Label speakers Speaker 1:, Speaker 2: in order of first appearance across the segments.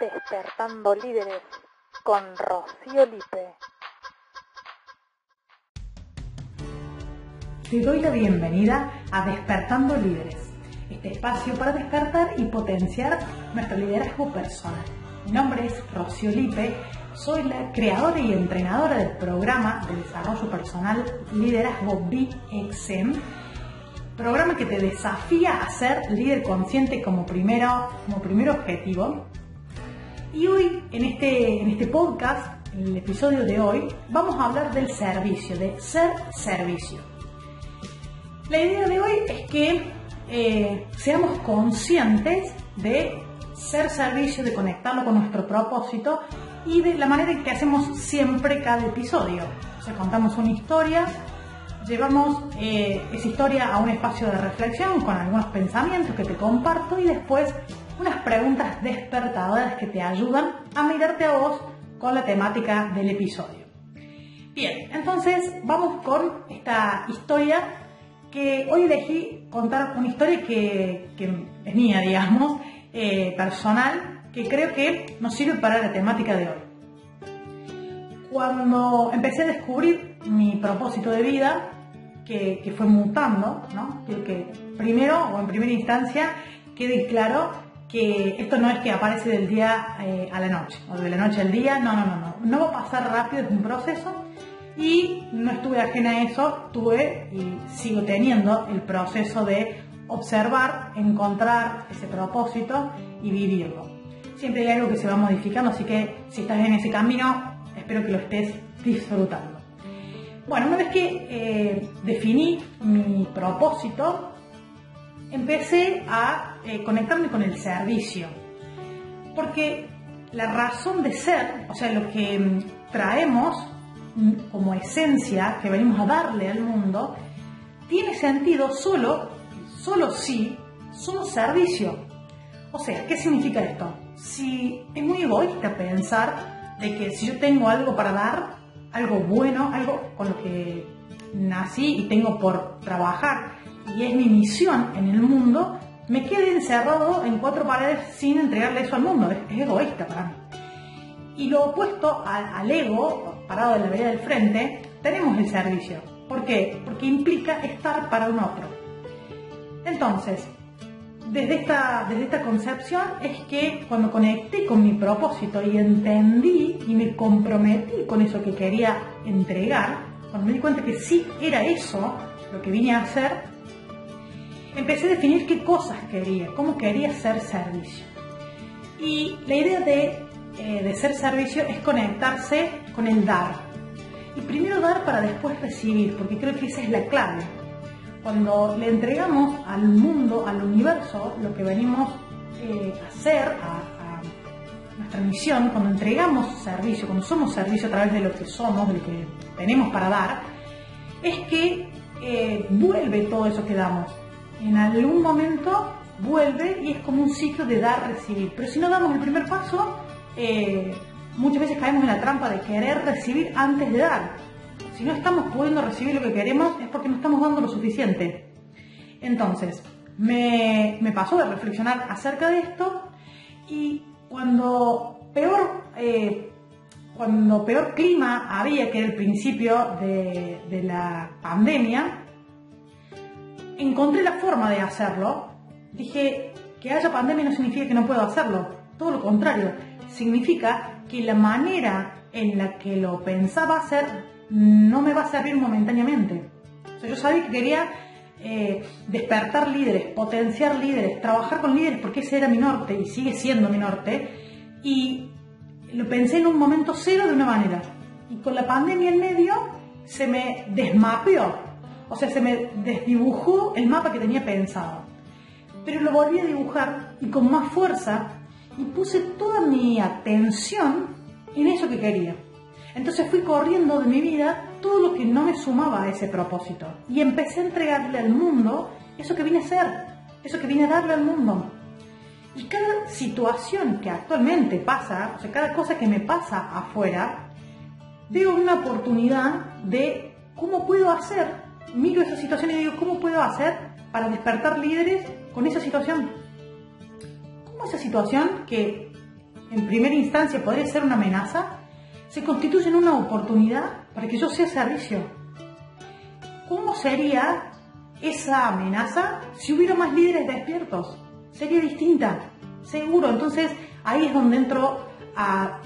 Speaker 1: Despertando Líderes con Rocío Lipe.
Speaker 2: Te doy la bienvenida a Despertando Líderes, este espacio para despertar y potenciar nuestro liderazgo personal. Mi nombre es Rocío Lipe, soy la creadora y entrenadora del programa de desarrollo personal Liderazgo BXM programa que te desafía a ser líder consciente como primero, como primer objetivo. Y hoy, en este, en este podcast, en el episodio de hoy, vamos a hablar del servicio, de ser servicio. La idea de hoy es que eh, seamos conscientes de ser servicio, de conectarlo con nuestro propósito y de la manera en que hacemos siempre cada episodio. O sea, contamos una historia, llevamos eh, esa historia a un espacio de reflexión con algunos pensamientos que te comparto y después unas preguntas despertadoras que te ayudan a mirarte a vos con la temática del episodio. Bien, entonces vamos con esta historia que hoy elegí contar una historia que, es mía, digamos, eh, personal, que creo que nos sirve para la temática de hoy. Cuando empecé a descubrir mi propósito de vida, que, fue mutando, ¿no? que, primero o en primera instancia quede claro que esto no es que aparece del día eh, a la noche o de la noche al día, no, no, no, no, no va a pasar rápido, es un proceso y no estuve ajena a eso, tuve y sigo teniendo el proceso de observar, encontrar ese propósito y vivirlo. Siempre hay algo que se va modificando, así que si estás en ese camino, espero que lo estés disfrutando. Bueno, una vez que eh, definí mi propósito, empecé a eh, conectarme con el servicio. Porque la razón de ser, o sea, lo que mm, traemos mm, como esencia que venimos a darle al mundo, tiene sentido solo, solo si somos servicio. O sea, ¿qué significa esto? Si es muy egoísta pensar de que si yo tengo algo para dar, algo bueno, algo con lo que nací y tengo por trabajar y es mi misión en el mundo, me quede encerrado en cuatro paredes sin entregarle eso al mundo. Es, egoísta para mí. Y lo opuesto al, ego, parado en la vereda del frente, tenemos el servicio. ¿Por qué? Porque implica estar para un otro. Entonces, desde esta, desde esta concepción es que cuando conecté con mi propósito y entendí y me comprometí con eso que quería entregar, cuando me di cuenta que sí era eso lo que vine a hacer, empecé a definir qué cosas quería, cómo quería ser servicio. Y la idea de, eh, de ser servicio es conectarse con el dar. Y primero dar para después recibir, porque creo que esa es la clave cuando le entregamos al mundo, al universo, lo que venimos eh, a hacer, a, nuestra misión, cuando entregamos servicio, cuando somos servicio a través de lo que somos, de lo que tenemos para dar, es que eh, vuelve todo eso que damos. En algún momento vuelve y es como un ciclo de dar-recibir. Pero si no damos el primer paso, eh, muchas veces caemos en la trampa de querer recibir antes de dar si no estamos pudiendo recibir lo que queremos es porque no estamos dando lo suficiente. Entonces, me, pasó de reflexionar acerca de esto y cuando peor, eh, cuando peor clima había, que era el principio de, de la pandemia, encontré la forma de hacerlo. Dije, que haya pandemia no significa que no puedo hacerlo, todo lo contrario, significa que la manera en la que lo pensaba hacer no me va a servir momentáneamente. yo sabía que quería eh, despertar líderes, potenciar líderes, trabajar con líderes, porque ese era mi norte y sigue siendo mi norte. Y lo pensé en un momento cero de una manera. Y con la pandemia en medio se me desmapeó, o sea, se me desdibujó el mapa que tenía pensado. Pero lo volví a dibujar y con más fuerza y puse toda mi atención en eso que quería. Entonces fui corriendo de mi vida todo lo que no me sumaba a ese propósito y empecé a entregarle al mundo eso que vine a ser, eso que vine a darle al mundo. Y cada situación que actualmente pasa, o sea, cada cosa que me pasa afuera, veo una oportunidad de cómo puedo hacer. Miro esa situación y digo, ¿cómo puedo hacer para despertar líderes con esa situación? ¿Cómo esa situación que en primera instancia podría ser una amenaza, se constituye en una oportunidad para que yo sea servicio. ¿Cómo sería esa amenaza si hubiera más líderes despiertos? Sería distinta, seguro. Entonces ahí es donde entro a,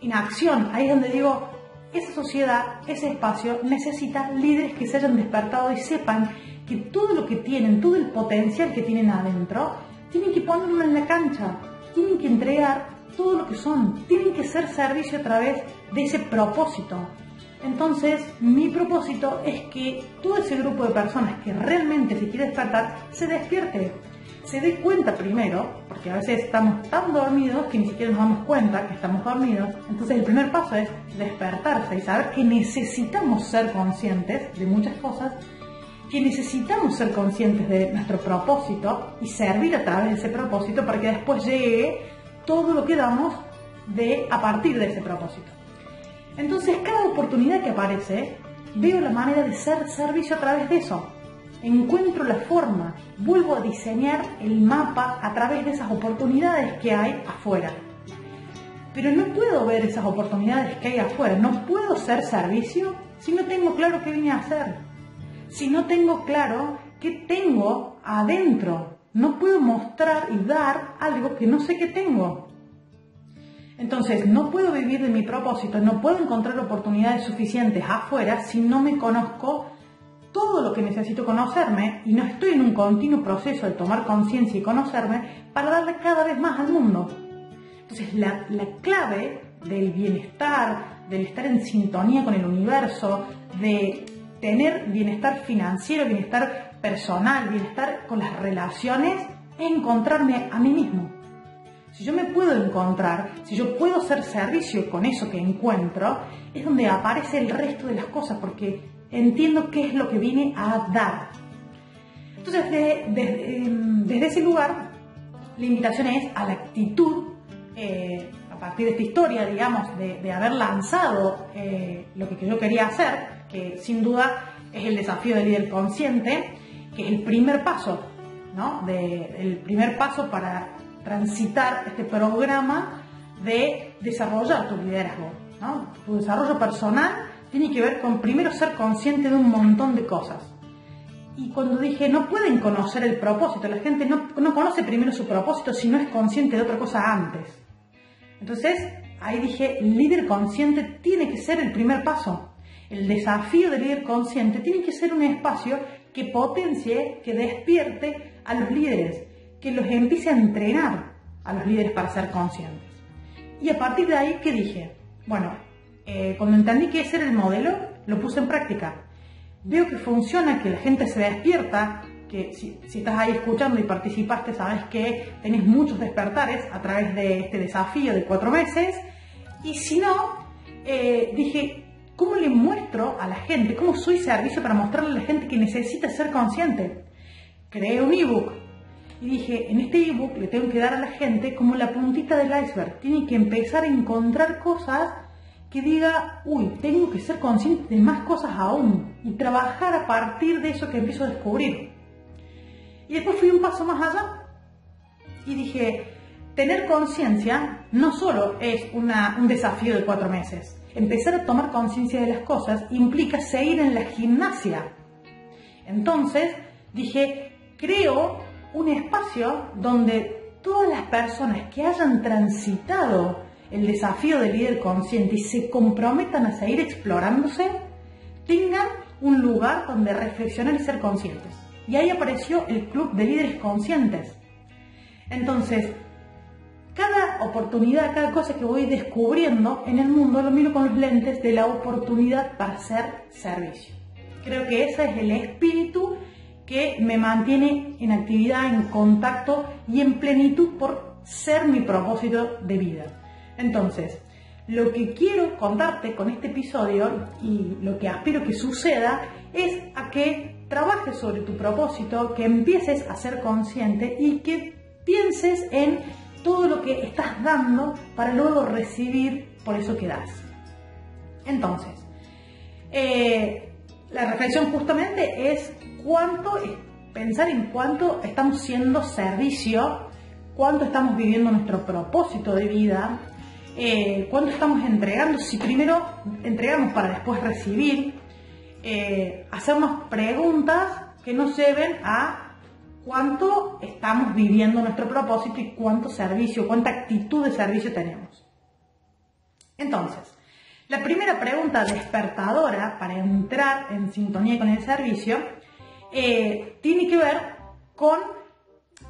Speaker 2: en acción, ahí es donde digo, esa sociedad, ese espacio necesita líderes que se hayan despertado y sepan que todo lo que tienen, todo el potencial que tienen adentro, tienen que ponerlo en la cancha, tienen que entregar todo lo que son, tienen que ser servicio a través de ese propósito. Entonces, mi propósito es que todo ese grupo de personas que realmente se quiere despertar se despierte, se dé cuenta primero, porque a veces estamos tan dormidos que ni siquiera nos damos cuenta que estamos dormidos. Entonces, el primer paso es despertarse y saber que necesitamos ser conscientes de muchas cosas que necesitamos ser conscientes de nuestro propósito y servir a través de ese propósito para que después llegue todo lo que damos de, a partir de ese propósito. Entonces, cada oportunidad que aparece, veo la manera de ser servicio a través de eso. Encuentro la forma, vuelvo a diseñar el mapa a través de esas oportunidades que hay afuera. Pero no puedo ver esas oportunidades que hay afuera, no puedo ser servicio si no tengo claro qué vine a hacer si no tengo claro qué tengo adentro. No puedo mostrar y dar algo que no sé que tengo. Entonces, no puedo vivir de mi propósito, no puedo encontrar oportunidades suficientes afuera si no me conozco todo lo que necesito conocerme y no estoy en un continuo proceso de tomar conciencia y conocerme para darle cada vez más al mundo. Entonces, la, la clave del bienestar, del estar en sintonía con el universo, de tener bienestar financiero, bienestar personal, bienestar con las relaciones, es encontrarme a mí mismo. Si yo me puedo encontrar, si yo puedo ser servicio con eso que encuentro, es donde aparece el resto de las cosas, porque entiendo qué es lo que vine a dar. Entonces, em, desde, ese lugar, la invitación es a la actitud, eh, a partir de esta historia, digamos, de, haber lanzado eh, lo que yo quería hacer, que sin duda es el desafío del líder consciente, que es el primer paso, ¿no? el primer paso para transitar este programa de desarrollar tu liderazgo. Tu desarrollo personal tiene que ver con primero ser consciente de un montón de cosas. Y cuando dije, no pueden conocer el propósito, la gente no, no conoce primero su propósito si no es consciente de otra cosa antes. Entonces, ahí dije, líder consciente tiene que ser el primer paso. El desafío del líder consciente tiene que ser un espacio que potencie, que despierte a los líderes, que los empiece a entrenar a los líderes para ser conscientes. Y a partir de ahí, ¿qué dije? Bueno, eh, cuando entendí que ese era el modelo, lo puse en práctica. Veo que funciona, que la gente se despierta, que si, estás ahí escuchando y participaste, sabes que tenés muchos despertares a través de este desafío de cuatro meses. Y si no, eh, dije, ¿Cómo le muestro a la gente? ¿Cómo soy servicio para mostrarle a la gente que necesita ser consciente? Creé un ebook y dije, en este ebook le tengo que dar a la gente como la puntita del iceberg. Tiene que empezar a encontrar cosas que diga, uy, tengo que ser consciente de más cosas aún y trabajar a partir de eso que empiezo a descubrir. Y después fui un paso más allá y dije, tener conciencia no solo es un desafío de cuatro meses, empezar a tomar conciencia de las cosas implica seguir en la gimnasia. Entonces dije, creo un espacio donde todas las personas que hayan transitado el desafío del líder consciente y se comprometan a seguir explorándose, tengan un lugar donde reflexionar y ser conscientes. Y ahí apareció el Club de Líderes Conscientes. Entonces, cada oportunidad, cada cosa que voy descubriendo en el mundo lo miro con los lentes de la oportunidad para hacer servicio. Creo que ese es el espíritu que me mantiene en actividad, en contacto y en plenitud por ser mi propósito de vida. Entonces, lo que quiero contarte con este episodio y lo que aspiro que suceda es a que trabajes sobre tu propósito, que empieces a ser consciente y que pienses en todo lo que estás dando para luego recibir por eso que das. Entonces, eh, la reflexión justamente es cuánto, pensar en cuánto estamos siendo servicio, cuánto estamos viviendo nuestro propósito de vida, eh, cuánto estamos entregando, si primero entregamos para después recibir, eh, hacernos preguntas que nos lleven a cuánto estamos viviendo nuestro propósito y cuánto servicio, cuánta actitud de servicio tenemos. Entonces, la primera pregunta despertadora para entrar en sintonía con el servicio eh, tiene que ver con,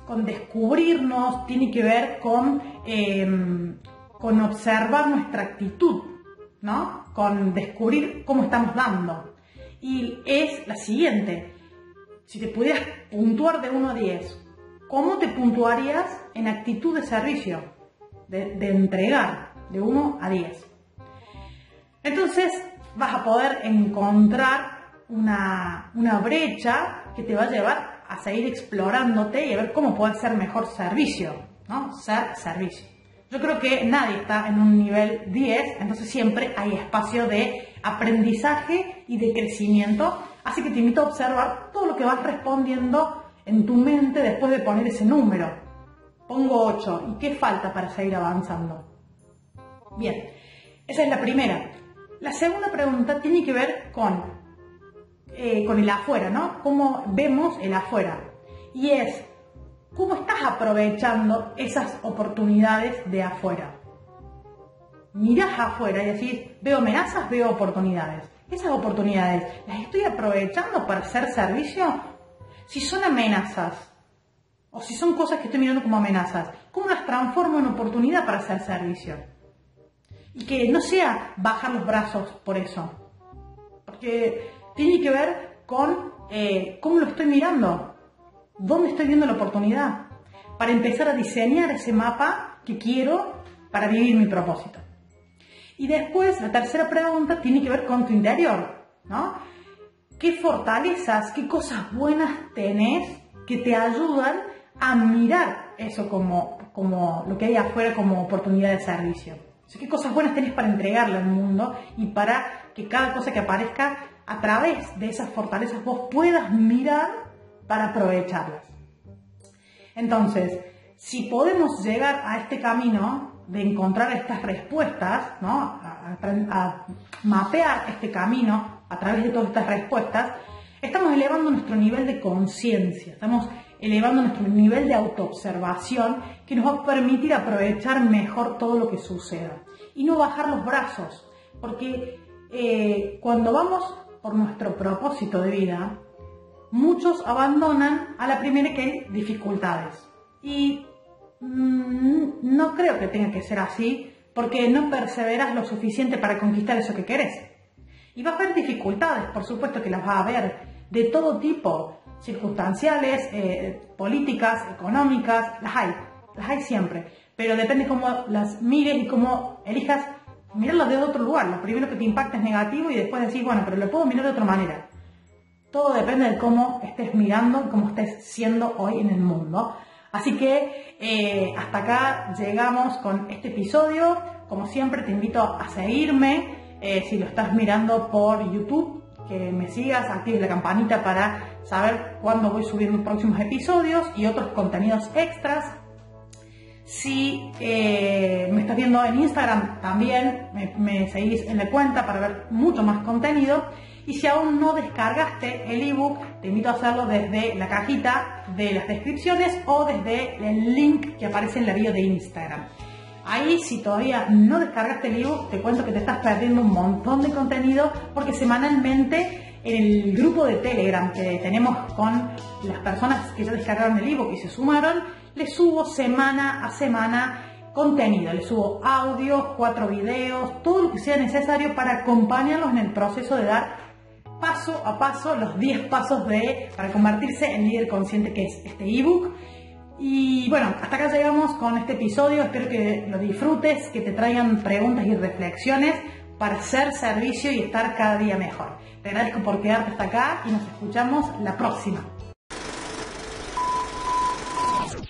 Speaker 2: con, descubrirnos, tiene que ver con, em, con observar nuestra actitud, ¿no? Con descubrir cómo estamos dando. Y es la siguiente, si te pudieras puntuar de 1 a 10, ¿cómo te puntuarías en actitud de servicio, de, entregar, de 1 a 10? Entonces vas a poder encontrar una, brecha que te va a llevar a seguir explorándote y a ver cómo puedes ser mejor servicio, ¿no? Ser servicio. Yo creo que nadie está en un nivel 10, entonces siempre hay espacio de aprendizaje y de crecimiento. Así que te invito a observar todo lo que vas respondiendo en tu mente después de poner ese número. Pongo 8. ¿Y qué falta para seguir avanzando? Bien, esa es la primera. La segunda pregunta tiene que ver con, eh, con el afuera, ¿no? Cómo vemos el afuera. Y es, ¿cómo estás aprovechando esas oportunidades de afuera? Mirás afuera y decís, veo amenazas, veo oportunidades. Esas oportunidades, ¿las estoy aprovechando para hacer servicio? Si son amenazas, o si son cosas que estoy mirando como amenazas, ¿cómo las transformo en oportunidad para hacer servicio? Y que no sea bajar los brazos por eso. Porque tiene que ver con eh, cómo lo estoy mirando, dónde estoy viendo la oportunidad, para empezar a diseñar ese mapa que quiero para vivir mi propósito. Y después, la tercera pregunta tiene que ver con tu interior, ¿no? ¿Qué fortalezas, qué cosas buenas tenés que te ayudan a mirar eso como, como lo que hay afuera como oportunidad de servicio? ¿qué cosas buenas tenés para entregarle al mundo y para que cada cosa que aparezca a través de esas fortalezas vos puedas mirar para aprovecharlas? Entonces, si podemos llegar a este camino de encontrar estas respuestas, ¿no? a, mapear este camino a través de todas estas respuestas, estamos elevando nuestro nivel de conciencia, estamos elevando nuestro nivel de autoobservación que nos va a permitir aprovechar mejor todo lo que suceda y no bajar los brazos, porque eh, cuando vamos por nuestro propósito de vida, muchos abandonan a la primera que hay dificultades. Y mm, no creo que tenga que ser así, porque no perseveras lo suficiente para conquistar eso que querés. Y va a haber dificultades, por supuesto que las va a haber, de todo tipo, circunstanciales, eh, políticas, económicas, las hay, las hay siempre, pero depende cómo las mires y cómo elijas mirarlas de otro lugar. Lo primero que te impacta es negativo y después decir, bueno, pero lo puedo mirar de otra manera. Todo depende de cómo estés mirando cómo estés siendo hoy en el mundo. Así que eh, hasta acá llegamos con este episodio. Como siempre te invito a seguirme eh, si lo estás mirando por YouTube que me sigas, actives la campanita para saber cuándo voy subiendo próximos episodios y otros contenidos extras. Si eh, me estás viendo en Instagram, también me, seguís en la cuenta para ver mucho más contenido. Y si aún no descargaste el ebook, te invito a hacerlo desde la cajita de las descripciones o desde el link que aparece en la bio de Instagram. Ahí, si todavía no descargaste el ebook, te cuento que te estás perdiendo un montón de contenido porque semanalmente en el grupo de Telegram que tenemos con las personas que ya descargaron el ebook y se sumaron, les subo semana a semana contenido. Les subo audios, cuatro videos, todo lo que sea necesario para acompañarlos en el proceso de dar paso a paso los 10 pasos de, para convertirse en líder consciente que es este ebook y bueno, hasta acá llegamos con este episodio. Espero que lo disfrutes, que te traigan preguntas y reflexiones para hacer servicio y estar cada día mejor. Te agradezco por quedarte hasta acá y nos escuchamos la próxima.